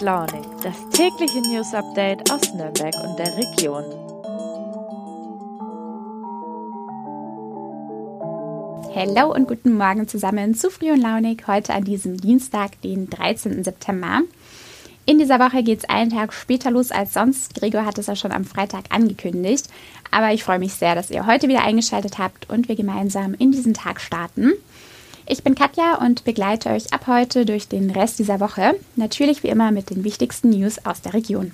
Launig, das tägliche News Update aus Nürnberg und der Region. Hallo und guten Morgen zusammen zu Früh und Launig, heute an diesem Dienstag, den 13. September. In dieser Woche geht es einen Tag später los als sonst. Gregor hat es ja schon am Freitag angekündigt. Aber ich freue mich sehr, dass ihr heute wieder eingeschaltet habt und wir gemeinsam in diesen Tag starten. Ich bin Katja und begleite euch ab heute durch den Rest dieser Woche, natürlich wie immer mit den wichtigsten News aus der Region.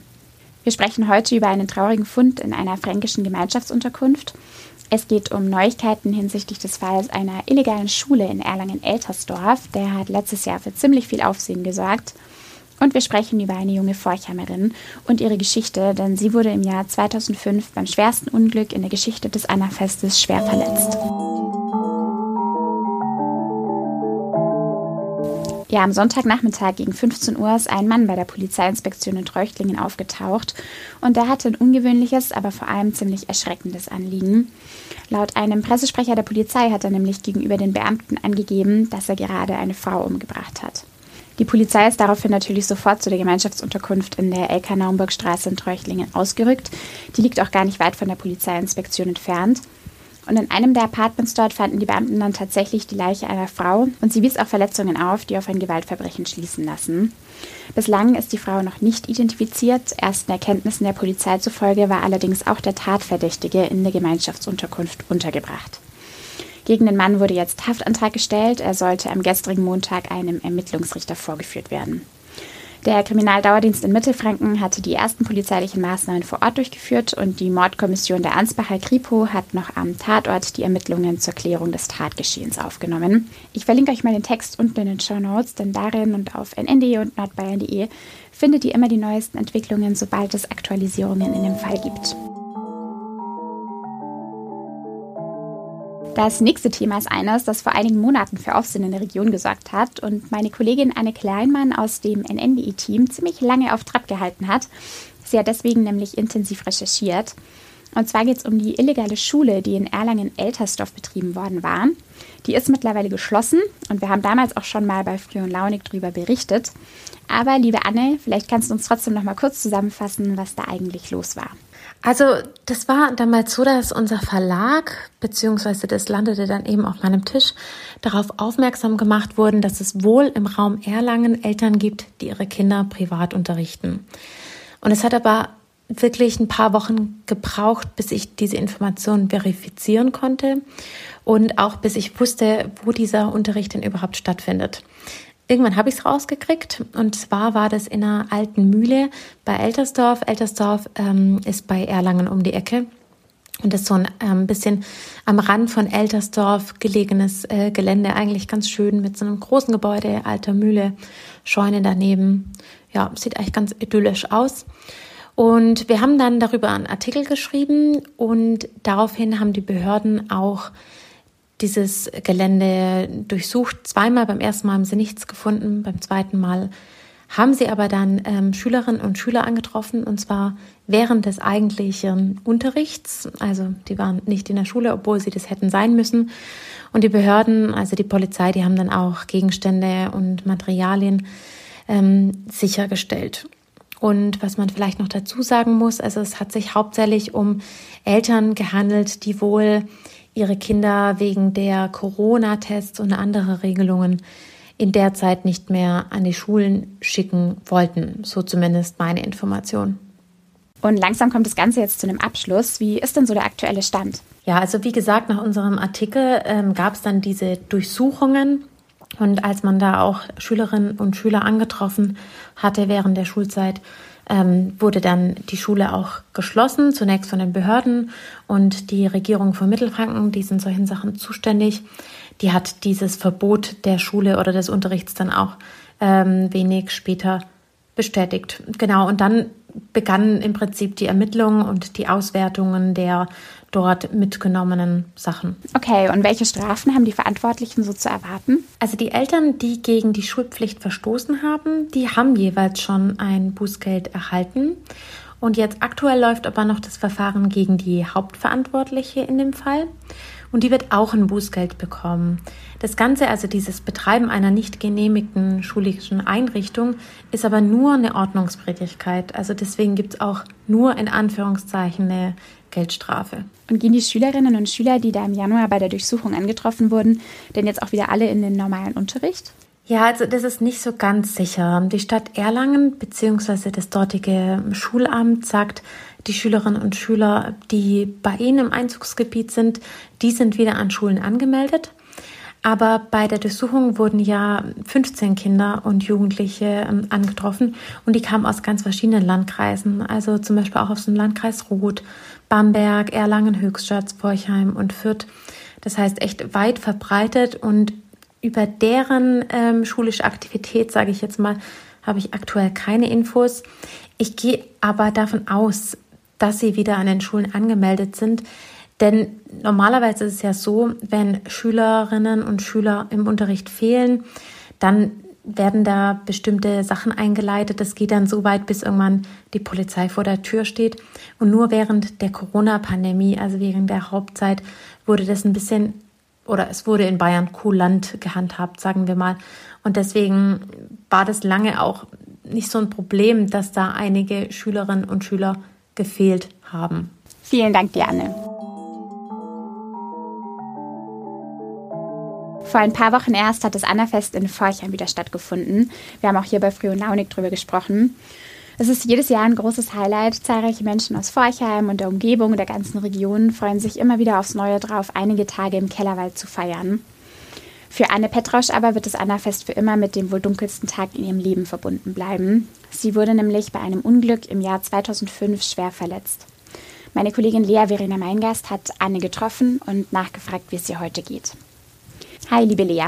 Wir sprechen heute über einen traurigen Fund in einer fränkischen Gemeinschaftsunterkunft. Es geht um Neuigkeiten hinsichtlich des Falls einer illegalen Schule in Erlangen-Eltersdorf. Der hat letztes Jahr für ziemlich viel Aufsehen gesorgt. Und wir sprechen über eine junge Forchheimerin und ihre Geschichte, denn sie wurde im Jahr 2005 beim schwersten Unglück in der Geschichte des Annafestes schwer verletzt. Ja, am Sonntagnachmittag gegen 15 Uhr ist ein Mann bei der Polizeiinspektion in Treuchtlingen aufgetaucht und der hatte ein ungewöhnliches, aber vor allem ziemlich erschreckendes Anliegen. Laut einem Pressesprecher der Polizei hat er nämlich gegenüber den Beamten angegeben, dass er gerade eine Frau umgebracht hat. Die Polizei ist daraufhin natürlich sofort zu der Gemeinschaftsunterkunft in der LK-Naumburgstraße in Treuchtlingen ausgerückt. Die liegt auch gar nicht weit von der Polizeiinspektion entfernt. Und in einem der Apartments dort fanden die Beamten dann tatsächlich die Leiche einer Frau und sie wies auch Verletzungen auf, die auf ein Gewaltverbrechen schließen lassen. Bislang ist die Frau noch nicht identifiziert. Ersten Erkenntnissen der Polizei zufolge war allerdings auch der Tatverdächtige in der Gemeinschaftsunterkunft untergebracht. Gegen den Mann wurde jetzt Haftantrag gestellt. Er sollte am gestrigen Montag einem Ermittlungsrichter vorgeführt werden. Der Kriminaldauerdienst in Mittelfranken hatte die ersten polizeilichen Maßnahmen vor Ort durchgeführt und die Mordkommission der Ansbacher Kripo hat noch am Tatort die Ermittlungen zur Klärung des Tatgeschehens aufgenommen. Ich verlinke euch mal den Text unten in den Show Notes, denn darin und auf nnd und nordbayern.de findet ihr immer die neuesten Entwicklungen, sobald es Aktualisierungen in dem Fall gibt. Das nächste Thema ist eines, das vor einigen Monaten für Aufsehen in der Region gesorgt hat und meine Kollegin Anne Kleinmann aus dem NNDI-Team ziemlich lange auf Trab gehalten hat. Sie hat deswegen nämlich intensiv recherchiert. Und zwar geht es um die illegale Schule, die in Erlangen-Eltersdorf betrieben worden war. Die ist mittlerweile geschlossen und wir haben damals auch schon mal bei Früh und Launig darüber berichtet. Aber liebe Anne, vielleicht kannst du uns trotzdem noch mal kurz zusammenfassen, was da eigentlich los war. Also das war damals so, dass unser Verlag, beziehungsweise das landete dann eben auf meinem Tisch, darauf aufmerksam gemacht wurden, dass es wohl im Raum Erlangen Eltern gibt, die ihre Kinder privat unterrichten. Und es hat aber wirklich ein paar Wochen gebraucht, bis ich diese Information verifizieren konnte und auch bis ich wusste, wo dieser Unterricht denn überhaupt stattfindet. Irgendwann habe ich es rausgekriegt und zwar war das in einer alten Mühle bei Eltersdorf. Eltersdorf ähm, ist bei Erlangen um die Ecke und das ist so ein ähm, bisschen am Rand von Eltersdorf gelegenes äh, Gelände, eigentlich ganz schön mit so einem großen Gebäude, alter Mühle, Scheune daneben. Ja, sieht eigentlich ganz idyllisch aus. Und wir haben dann darüber einen Artikel geschrieben und daraufhin haben die Behörden auch dieses Gelände durchsucht. Zweimal, beim ersten Mal haben sie nichts gefunden, beim zweiten Mal haben sie aber dann ähm, Schülerinnen und Schüler angetroffen und zwar während des eigentlichen Unterrichts. Also die waren nicht in der Schule, obwohl sie das hätten sein müssen. Und die Behörden, also die Polizei, die haben dann auch Gegenstände und Materialien ähm, sichergestellt. Und was man vielleicht noch dazu sagen muss, also es hat sich hauptsächlich um Eltern gehandelt, die wohl ihre Kinder wegen der Corona-Tests und andere Regelungen in der Zeit nicht mehr an die Schulen schicken wollten. So zumindest meine Information. Und langsam kommt das Ganze jetzt zu einem Abschluss. Wie ist denn so der aktuelle Stand? Ja, also wie gesagt, nach unserem Artikel ähm, gab es dann diese Durchsuchungen. Und als man da auch Schülerinnen und Schüler angetroffen hatte während der Schulzeit, ähm, wurde dann die Schule auch geschlossen, zunächst von den Behörden und die Regierung von Mittelfranken, die sind solchen Sachen zuständig, die hat dieses Verbot der Schule oder des Unterrichts dann auch ähm, wenig später bestätigt. Genau, und dann begannen im Prinzip die Ermittlungen und die Auswertungen der dort mitgenommenen Sachen. Okay, und welche Strafen haben die Verantwortlichen so zu erwarten? Also die Eltern, die gegen die Schulpflicht verstoßen haben, die haben jeweils schon ein Bußgeld erhalten. Und jetzt aktuell läuft aber noch das Verfahren gegen die Hauptverantwortliche in dem Fall. Und die wird auch ein Bußgeld bekommen. Das Ganze, also dieses Betreiben einer nicht genehmigten schulischen Einrichtung, ist aber nur eine Ordnungswidrigkeit. Also deswegen gibt es auch nur in Anführungszeichen eine Geldstrafe. Und gehen die Schülerinnen und Schüler, die da im Januar bei der Durchsuchung angetroffen wurden, denn jetzt auch wieder alle in den normalen Unterricht? Ja, also das ist nicht so ganz sicher. Die Stadt Erlangen bzw. das dortige Schulamt sagt, die Schülerinnen und Schüler, die bei ihnen im Einzugsgebiet sind, die sind wieder an Schulen angemeldet. Aber bei der Durchsuchung wurden ja 15 Kinder und Jugendliche ähm, angetroffen und die kamen aus ganz verschiedenen Landkreisen. Also zum Beispiel auch aus dem Landkreis Roth, Bamberg, Erlangen, Höchstadt, Forchheim und Fürth. Das heißt echt weit verbreitet und über deren ähm, schulische Aktivität, sage ich jetzt mal, habe ich aktuell keine Infos. Ich gehe aber davon aus, dass sie wieder an den Schulen angemeldet sind. Denn normalerweise ist es ja so, wenn Schülerinnen und Schüler im Unterricht fehlen, dann werden da bestimmte Sachen eingeleitet. Das geht dann so weit, bis irgendwann die Polizei vor der Tür steht. Und nur während der Corona-Pandemie, also während der Hauptzeit, wurde das ein bisschen oder es wurde in Bayern kulant gehandhabt, sagen wir mal. Und deswegen war das lange auch nicht so ein Problem, dass da einige Schülerinnen und Schüler gefehlt haben. Vielen Dank, Diane. Vor ein paar Wochen erst hat das Annafest in Forchheim wieder stattgefunden. Wir haben auch hier bei Früh und Launig drüber gesprochen. Es ist jedes Jahr ein großes Highlight. Zahlreiche Menschen aus Forchheim und der Umgebung der ganzen Region freuen sich immer wieder aufs Neue drauf, einige Tage im Kellerwald zu feiern. Für Anne Petrausch aber wird das Annafest für immer mit dem wohl dunkelsten Tag in ihrem Leben verbunden bleiben. Sie wurde nämlich bei einem Unglück im Jahr 2005 schwer verletzt. Meine Kollegin Lea Verena Meingast hat Anne getroffen und nachgefragt, wie es ihr heute geht. Hi, liebe Lea.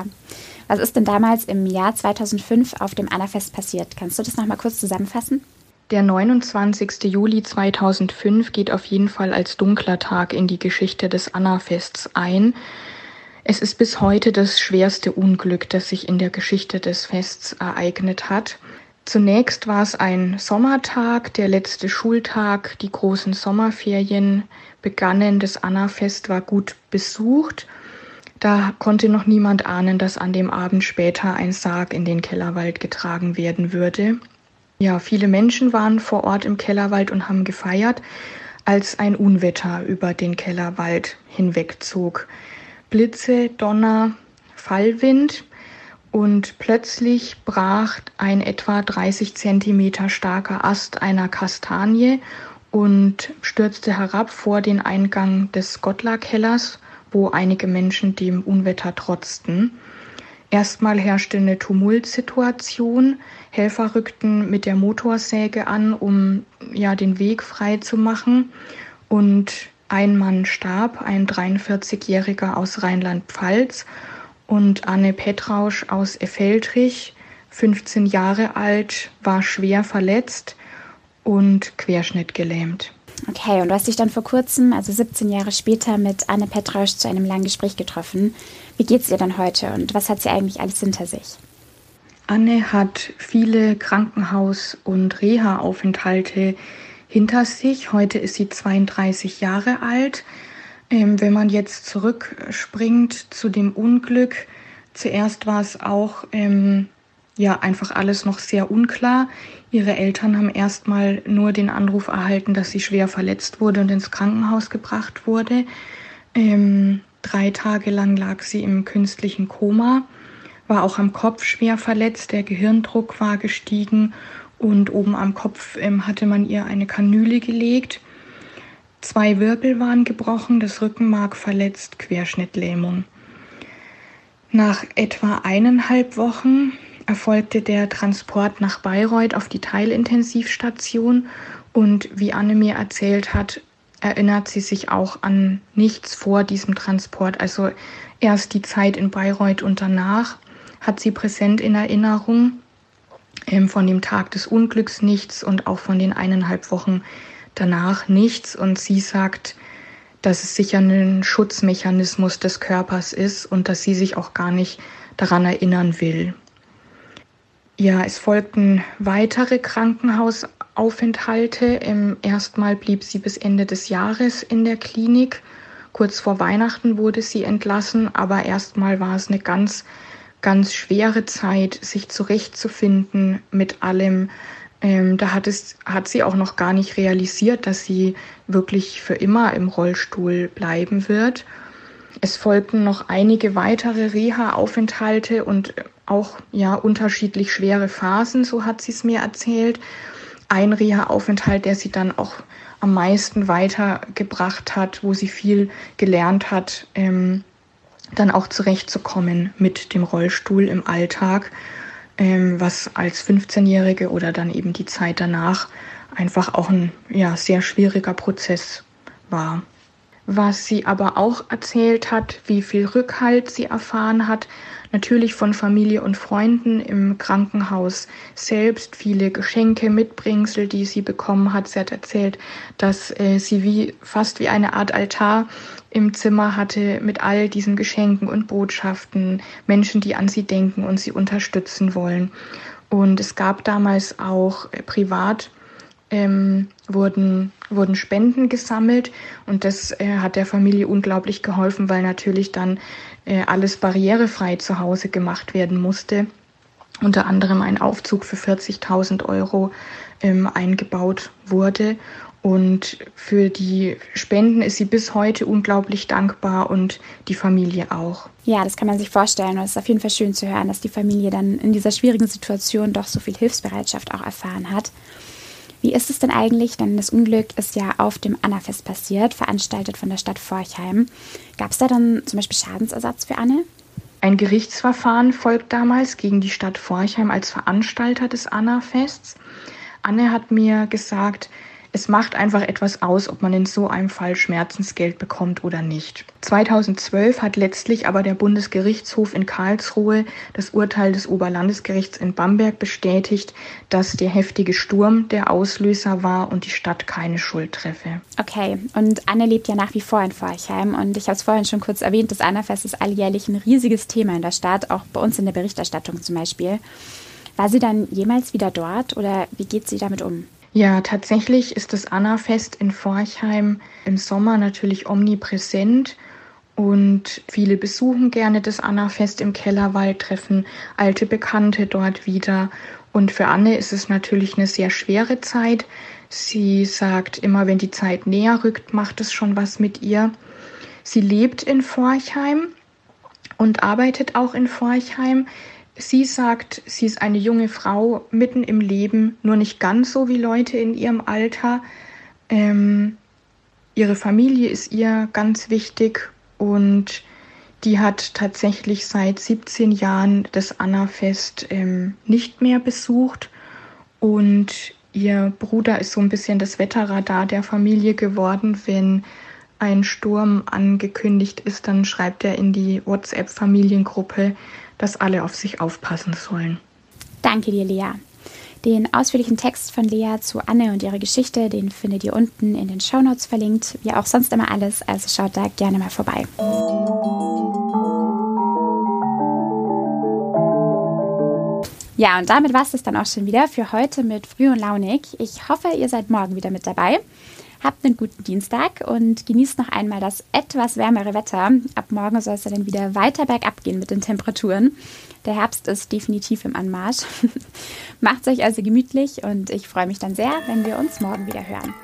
Was ist denn damals im Jahr 2005 auf dem Annafest passiert? Kannst du das noch mal kurz zusammenfassen? Der 29. Juli 2005 geht auf jeden Fall als dunkler Tag in die Geschichte des Annafests ein. Es ist bis heute das schwerste Unglück, das sich in der Geschichte des Fests ereignet hat. Zunächst war es ein Sommertag, der letzte Schultag, die großen Sommerferien begannen, das Annafest war gut besucht. Da konnte noch niemand ahnen, dass an dem Abend später ein Sarg in den Kellerwald getragen werden würde. Ja, viele Menschen waren vor Ort im Kellerwald und haben gefeiert, als ein Unwetter über den Kellerwald hinwegzog. Blitze, Donner, Fallwind und plötzlich brach ein etwa 30 Zentimeter starker Ast einer Kastanie und stürzte herab vor den Eingang des Gottlar-Kellers, wo einige Menschen dem Unwetter trotzten. Erstmal herrschte eine Tumultsituation. Helfer rückten mit der Motorsäge an, um ja den Weg frei zu machen. Und ein Mann starb, ein 43-Jähriger aus Rheinland-Pfalz und Anne Petrausch aus Effeltrich, 15 Jahre alt, war schwer verletzt und querschnittgelähmt. Okay, und du hast dich dann vor kurzem, also 17 Jahre später, mit Anne Petrausch zu einem langen Gespräch getroffen. Wie geht es ihr dann heute und was hat sie eigentlich alles hinter sich? Anne hat viele Krankenhaus- und Reha-Aufenthalte hinter sich. Heute ist sie 32 Jahre alt. Ähm, wenn man jetzt zurückspringt zu dem Unglück, zuerst war es auch ähm, ja einfach alles noch sehr unklar. Ihre Eltern haben erstmal nur den Anruf erhalten, dass sie schwer verletzt wurde und ins Krankenhaus gebracht wurde. Ähm, drei Tage lang lag sie im künstlichen Koma, war auch am Kopf schwer verletzt, der Gehirndruck war gestiegen und oben am Kopf ähm, hatte man ihr eine Kanüle gelegt. Zwei Wirbel waren gebrochen, das Rückenmark verletzt, Querschnittlähmung. Nach etwa eineinhalb Wochen erfolgte der Transport nach Bayreuth auf die Teilintensivstation und wie Anne mir erzählt hat, erinnert sie sich auch an nichts vor diesem Transport. Also erst die Zeit in Bayreuth und danach hat sie präsent in Erinnerung. Ähm, von dem Tag des Unglücks nichts und auch von den eineinhalb Wochen danach nichts. Und sie sagt, dass es sicher ein Schutzmechanismus des Körpers ist und dass sie sich auch gar nicht daran erinnern will. Ja, es folgten weitere Krankenhausaufenthalte Reha-Aufenthalte. Erstmal blieb sie bis Ende des Jahres in der Klinik. Kurz vor Weihnachten wurde sie entlassen, aber erstmal war es eine ganz, ganz schwere Zeit, sich zurechtzufinden mit allem. Ähm, da hat, es, hat sie auch noch gar nicht realisiert, dass sie wirklich für immer im Rollstuhl bleiben wird. Es folgten noch einige weitere Reha-Aufenthalte und auch ja unterschiedlich schwere Phasen, so hat sie es mir erzählt. Ein Reha-Aufenthalt, der sie dann auch am meisten weitergebracht hat, wo sie viel gelernt hat, ähm, dann auch zurechtzukommen mit dem Rollstuhl im Alltag, ähm, was als 15-Jährige oder dann eben die Zeit danach einfach auch ein ja, sehr schwieriger Prozess war. Was sie aber auch erzählt hat, wie viel Rückhalt sie erfahren hat, natürlich von Familie und Freunden im Krankenhaus selbst, viele Geschenke, Mitbringsel, die sie bekommen hat. Sie hat erzählt, dass äh, sie wie fast wie eine Art Altar im Zimmer hatte mit all diesen Geschenken und Botschaften, Menschen, die an sie denken und sie unterstützen wollen. Und es gab damals auch äh, privat ähm, wurden, wurden Spenden gesammelt und das äh, hat der Familie unglaublich geholfen, weil natürlich dann äh, alles barrierefrei zu Hause gemacht werden musste. Unter anderem ein Aufzug für 40.000 Euro ähm, eingebaut wurde. Und für die Spenden ist sie bis heute unglaublich dankbar und die Familie auch. Ja, das kann man sich vorstellen. Und es ist auf jeden Fall schön zu hören, dass die Familie dann in dieser schwierigen Situation doch so viel Hilfsbereitschaft auch erfahren hat. Wie ist es denn eigentlich? Denn das Unglück ist ja auf dem Annafest passiert, veranstaltet von der Stadt Forchheim. Gab es da dann zum Beispiel Schadensersatz für Anne? Ein Gerichtsverfahren folgt damals gegen die Stadt Forchheim als Veranstalter des Annafests. Anne hat mir gesagt, es macht einfach etwas aus, ob man in so einem Fall Schmerzensgeld bekommt oder nicht. 2012 hat letztlich aber der Bundesgerichtshof in Karlsruhe das Urteil des Oberlandesgerichts in Bamberg bestätigt, dass der heftige Sturm der Auslöser war und die Stadt keine Schuld treffe. Okay, und Anne lebt ja nach wie vor in Forchheim und ich habe es vorhin schon kurz erwähnt, das Annafest ist alljährlich ein riesiges Thema in der Stadt, auch bei uns in der Berichterstattung zum Beispiel. War sie dann jemals wieder dort oder wie geht sie damit um? Ja, tatsächlich ist das Anna-Fest in Forchheim im Sommer natürlich omnipräsent und viele besuchen gerne das Anna-Fest im Kellerwald, treffen alte Bekannte dort wieder. Und für Anne ist es natürlich eine sehr schwere Zeit. Sie sagt immer, wenn die Zeit näher rückt, macht es schon was mit ihr. Sie lebt in Forchheim und arbeitet auch in Forchheim. Sie sagt, sie ist eine junge Frau mitten im Leben, nur nicht ganz so wie Leute in ihrem Alter. Ähm, ihre Familie ist ihr ganz wichtig und die hat tatsächlich seit 17 Jahren das Anna-Fest ähm, nicht mehr besucht und ihr Bruder ist so ein bisschen das Wetterradar der Familie geworden. Wenn ein Sturm angekündigt ist, dann schreibt er in die WhatsApp-Familiengruppe, dass alle auf sich aufpassen sollen. Danke dir, Lea. Den ausführlichen Text von Lea zu Anne und ihrer Geschichte, den findet ihr unten in den Shownotes verlinkt, wie auch sonst immer alles, also schaut da gerne mal vorbei. Ja, und damit war es dann auch schon wieder für heute mit Früh und Launig. Ich hoffe, ihr seid morgen wieder mit dabei. Habt einen guten Dienstag und genießt noch einmal das etwas wärmere Wetter. Ab morgen soll es dann wieder weiter bergab gehen mit den Temperaturen. Der Herbst ist definitiv im Anmarsch. Macht es euch also gemütlich und ich freue mich dann sehr, wenn wir uns morgen wieder hören.